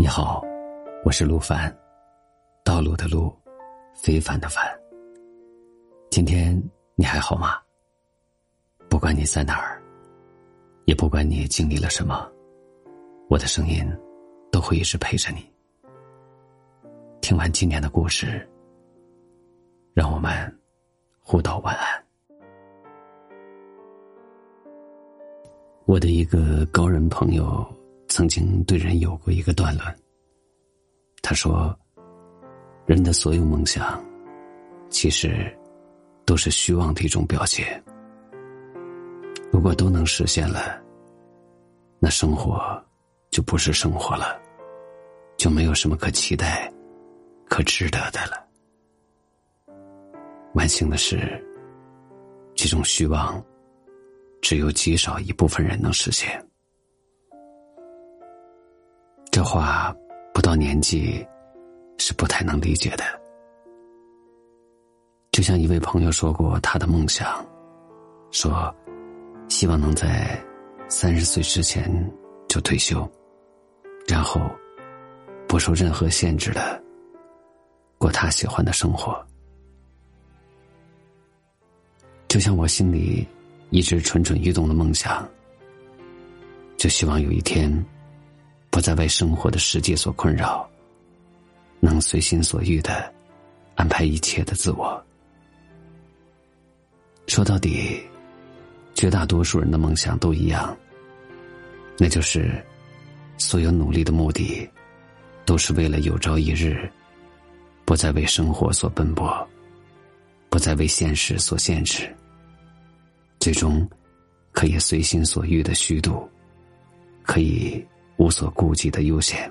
你好，我是陆凡，道路的路，非凡的凡。今天你还好吗？不管你在哪儿，也不管你经历了什么，我的声音都会一直陪着你。听完今天的故事，让我们互道晚安。我的一个高人朋友曾经对人有过一个断论。他说：“人的所有梦想，其实都是虚妄的一种表现。如果都能实现了，那生活就不是生活了，就没有什么可期待、可值得的了。万幸的是，这种虚妄。”只有极少一部分人能实现。话不到年纪是不太能理解的。就像一位朋友说过他的梦想，说希望能在三十岁之前就退休，然后不受任何限制的过他喜欢的生活。就像我心里。一直蠢蠢欲动的梦想，就希望有一天，不再为生活的世界所困扰，能随心所欲的安排一切的自我。说到底，绝大多数人的梦想都一样，那就是所有努力的目的，都是为了有朝一日，不再为生活所奔波，不再为现实所限制。最终，可以随心所欲的虚度，可以无所顾忌的悠闲。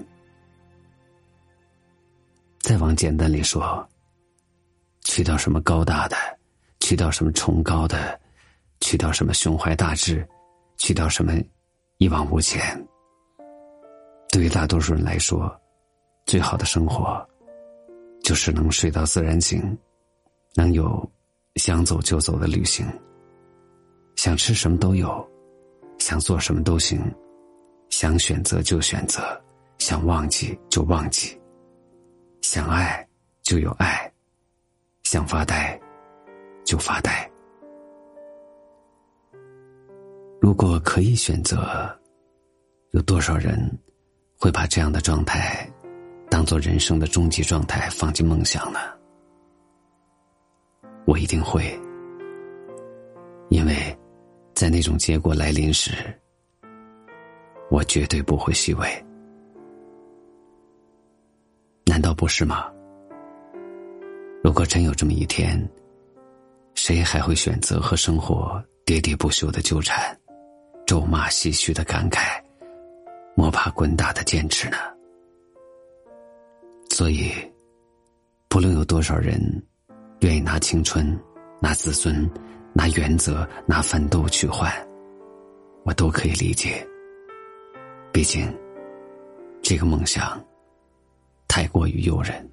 再往简单里说，去掉什么高大的，去掉什么崇高的，去掉什么胸怀大志，去掉什么一往无前。对于大多数人来说，最好的生活，就是能睡到自然醒，能有想走就走的旅行。想吃什么都有，想做什么都行，想选择就选择，想忘记就忘记，想爱就有爱，想发呆就发呆。如果可以选择，有多少人会把这样的状态当做人生的终极状态放进梦想呢？我一定会，因为。在那种结果来临时，我绝对不会虚伪。难道不是吗？如果真有这么一天，谁还会选择和生活喋喋不休的纠缠，咒骂唏嘘的感慨，摸爬滚打的坚持呢？所以，不论有多少人愿意拿青春、拿自尊。拿原则、拿奋斗去换，我都可以理解。毕竟，这个梦想太过于诱人。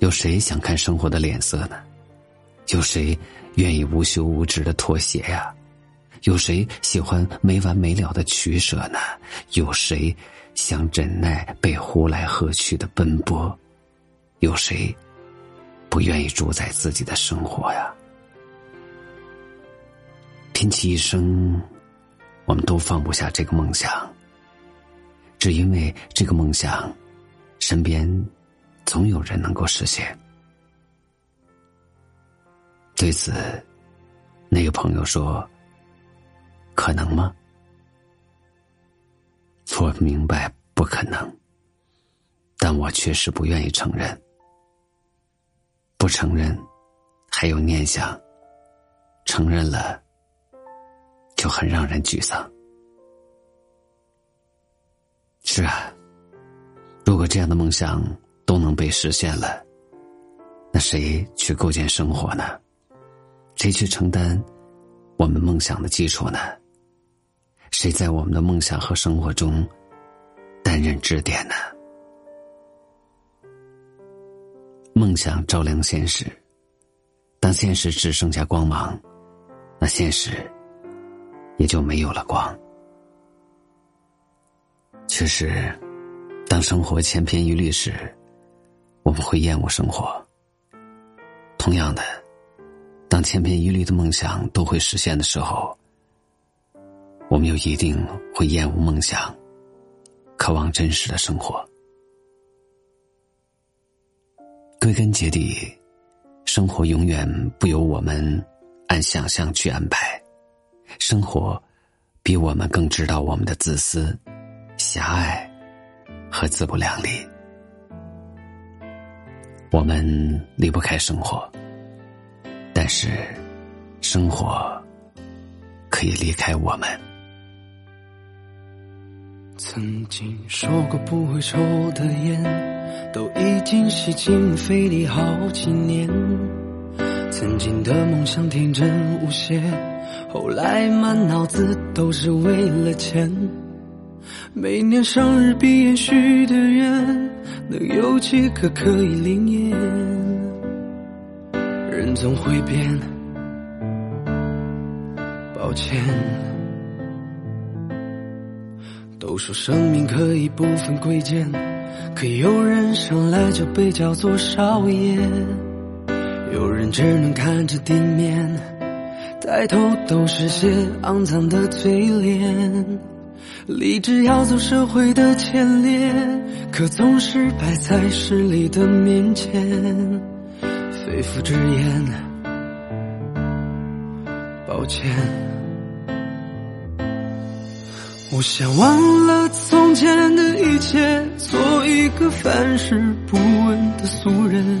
有谁想看生活的脸色呢？有谁愿意无休无止的妥协呀？有谁喜欢没完没了的取舍呢？有谁想忍耐被呼来喝去的奔波？有谁？不愿意主宰自己的生活呀！拼其一生，我们都放不下这个梦想，只因为这个梦想，身边总有人能够实现。对此，那个朋友说：“可能吗？”我明白不可能，但我确实不愿意承认。不承认，还有念想；承认了，就很让人沮丧。是啊，如果这样的梦想都能被实现了，那谁去构建生活呢？谁去承担我们梦想的基础呢？谁在我们的梦想和生活中担任支点呢？梦想照亮现实，当现实只剩下光芒，那现实也就没有了光。确实，当生活千篇一律时，我们会厌恶生活。同样的，当千篇一律的梦想都会实现的时候，我们又一定会厌恶梦想，渴望真实的生活。归根结底，生活永远不由我们按想象去安排，生活比我们更知道我们的自私、狭隘和自不量力。我们离不开生活，但是生活可以离开我们。曾经说过不会抽的烟，都已经吸进肺里好几年。曾经的梦想天真无邪，后来满脑子都是为了钱。每年生日闭眼许的愿，能有几个可以灵验？人总会变，抱歉。都说生命可以不分贵贱，可有人生来就被叫做少爷，有人只能看着地面，抬头都是些肮脏的嘴脸。立志要走社会的前列，可总是摆在势力的面前，肺腑之言，抱歉。我想忘了从前的一切，做一个凡事不问的俗人。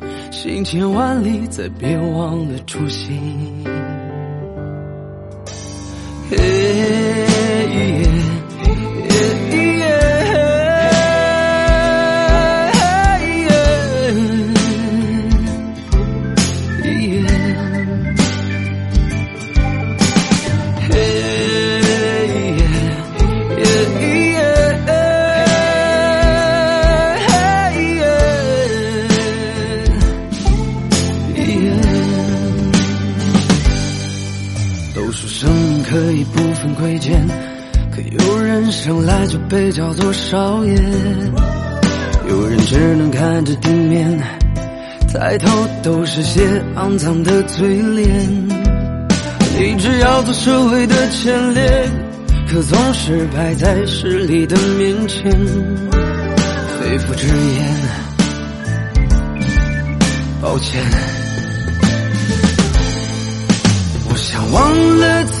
行千万里，再别忘了初心。人生来就被叫做少爷，有人只能看着地面，抬头都是些肮脏的嘴脸。立志要做社会的前列，可总是摆在势力的面前，肺腑之言，抱歉，我想忘了。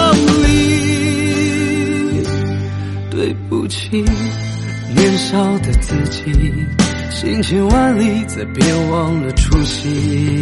起，年少的自己，行千万里，再别忘了初心。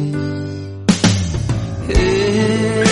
live.